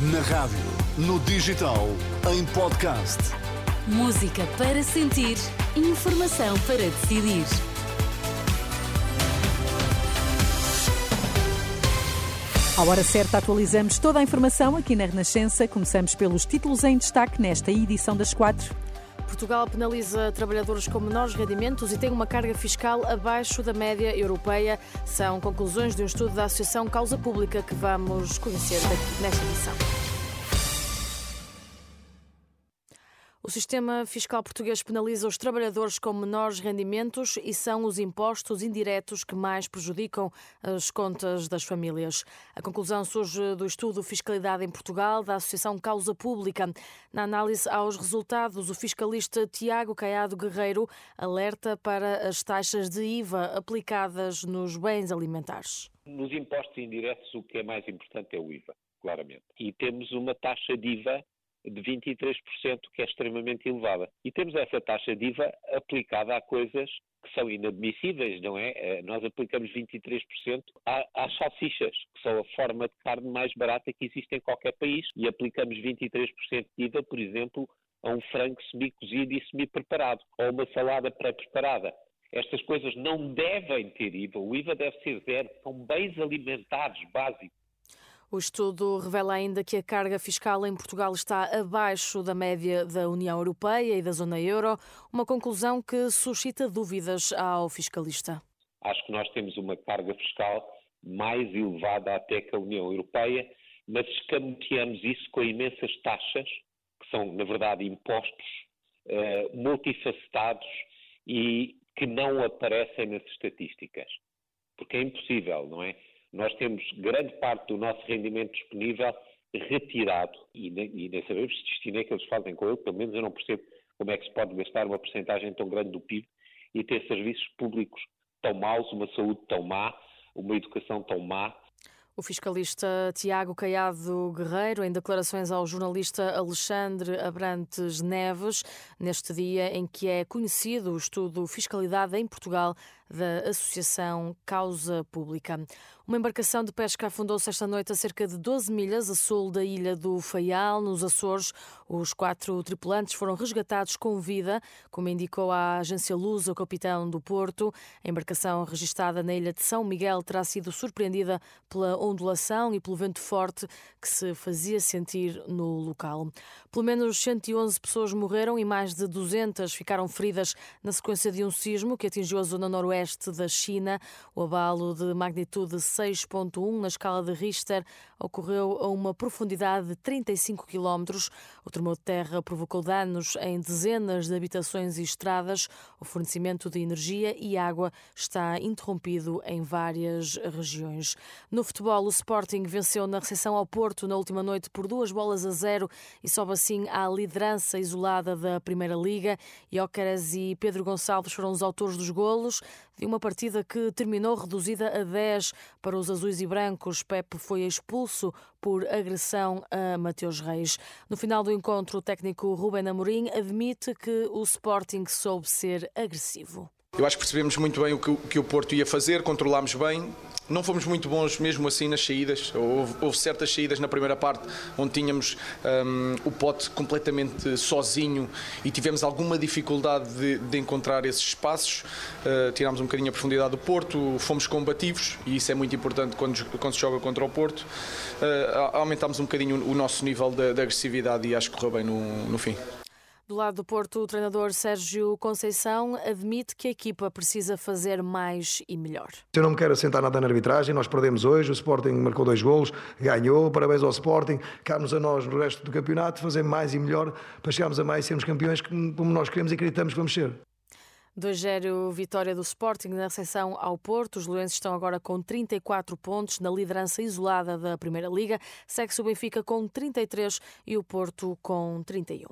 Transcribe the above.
Na rádio, no digital, em podcast. Música para sentir, informação para decidir. À hora certa, atualizamos toda a informação aqui na Renascença. Começamos pelos títulos em destaque nesta edição das quatro. Portugal penaliza trabalhadores com menores rendimentos e tem uma carga fiscal abaixo da média europeia. São conclusões de um estudo da Associação Causa Pública que vamos conhecer nesta edição. O sistema fiscal português penaliza os trabalhadores com menores rendimentos e são os impostos indiretos que mais prejudicam as contas das famílias. A conclusão surge do estudo Fiscalidade em Portugal da Associação Causa Pública. Na análise aos resultados, o fiscalista Tiago Caiado Guerreiro alerta para as taxas de IVA aplicadas nos bens alimentares. Nos impostos indiretos, o que é mais importante é o IVA, claramente. E temos uma taxa de IVA de 23%, que é extremamente elevada. E temos essa taxa de IVA aplicada a coisas que são inadmissíveis, não é? Eh, nós aplicamos 23% às salsichas, que são a forma de carne mais barata que existe em qualquer país, e aplicamos 23% de IVA, por exemplo, a um frango semi-cozido e semi-preparado, ou uma salada pré-preparada. Estas coisas não devem ter IVA, o IVA deve ser zero, são bens alimentares básicos. O estudo revela ainda que a carga fiscal em Portugal está abaixo da média da União Europeia e da zona euro, uma conclusão que suscita dúvidas ao fiscalista. Acho que nós temos uma carga fiscal mais elevada até que a União Europeia, mas escamoteamos isso com imensas taxas, que são, na verdade, impostos uh, multifacetados e que não aparecem nas estatísticas. Porque é impossível, não é? Nós temos grande parte do nosso rendimento disponível retirado e nem, e nem sabemos se destino é que eles fazem com ele, pelo menos eu não percebo como é que se pode gastar uma porcentagem tão grande do PIB e ter serviços públicos tão maus, uma saúde tão má, uma educação tão má, o fiscalista Tiago Caiado Guerreiro, em declarações ao jornalista Alexandre Abrantes Neves, neste dia em que é conhecido o estudo Fiscalidade em Portugal da Associação Causa Pública. Uma embarcação de pesca afundou-se esta noite a cerca de 12 milhas a sul da ilha do Faial, nos Açores. Os quatro tripulantes foram resgatados com vida, como indicou a agência Luz, o capitão do Porto. A embarcação registada na ilha de São Miguel terá sido surpreendida pela ondulação e pelo vento forte que se fazia sentir no local. Pelo menos 111 pessoas morreram e mais de 200 ficaram feridas na sequência de um sismo que atingiu a zona noroeste da China. O abalo de magnitude 6.1 na escala de Richter ocorreu a uma profundidade de 35 quilómetros. O tremor de terra provocou danos em dezenas de habitações e estradas. O fornecimento de energia e água está interrompido em várias regiões. No futebol, o Sporting venceu na recepção ao Porto na última noite por duas bolas a zero e sobe assim à liderança isolada da Primeira Liga. Jóqueres e Pedro Gonçalves foram os autores dos golos de uma partida que terminou reduzida a 10 para os azuis e brancos. Pepe foi expulso por agressão a Mateus Reis. No final do encontro, o técnico Ruben Amorim admite que o Sporting soube ser agressivo. Eu acho que percebemos muito bem o que, o que o Porto ia fazer, controlámos bem, não fomos muito bons mesmo assim nas saídas. Houve, houve certas saídas na primeira parte onde tínhamos um, o pote completamente sozinho e tivemos alguma dificuldade de, de encontrar esses espaços. Uh, tirámos um bocadinho a profundidade do Porto, fomos combativos e isso é muito importante quando, quando se joga contra o Porto. Uh, aumentámos um bocadinho o nosso nível de, de agressividade e acho que correu bem no, no fim. Do lado do Porto, o treinador Sérgio Conceição admite que a equipa precisa fazer mais e melhor. Eu não me quero assentar nada na arbitragem, nós perdemos hoje, o Sporting marcou dois golos, ganhou, parabéns ao Sporting, cabe-nos a nós no resto do campeonato fazer mais e melhor para chegarmos a mais e sermos campeões como nós queremos e acreditamos que vamos ser. 2-0 vitória do Sporting na recepção ao Porto. Os Leões estão agora com 34 pontos na liderança isolada da Primeira Liga. Segue-se o Benfica com 33 e o Porto com 31.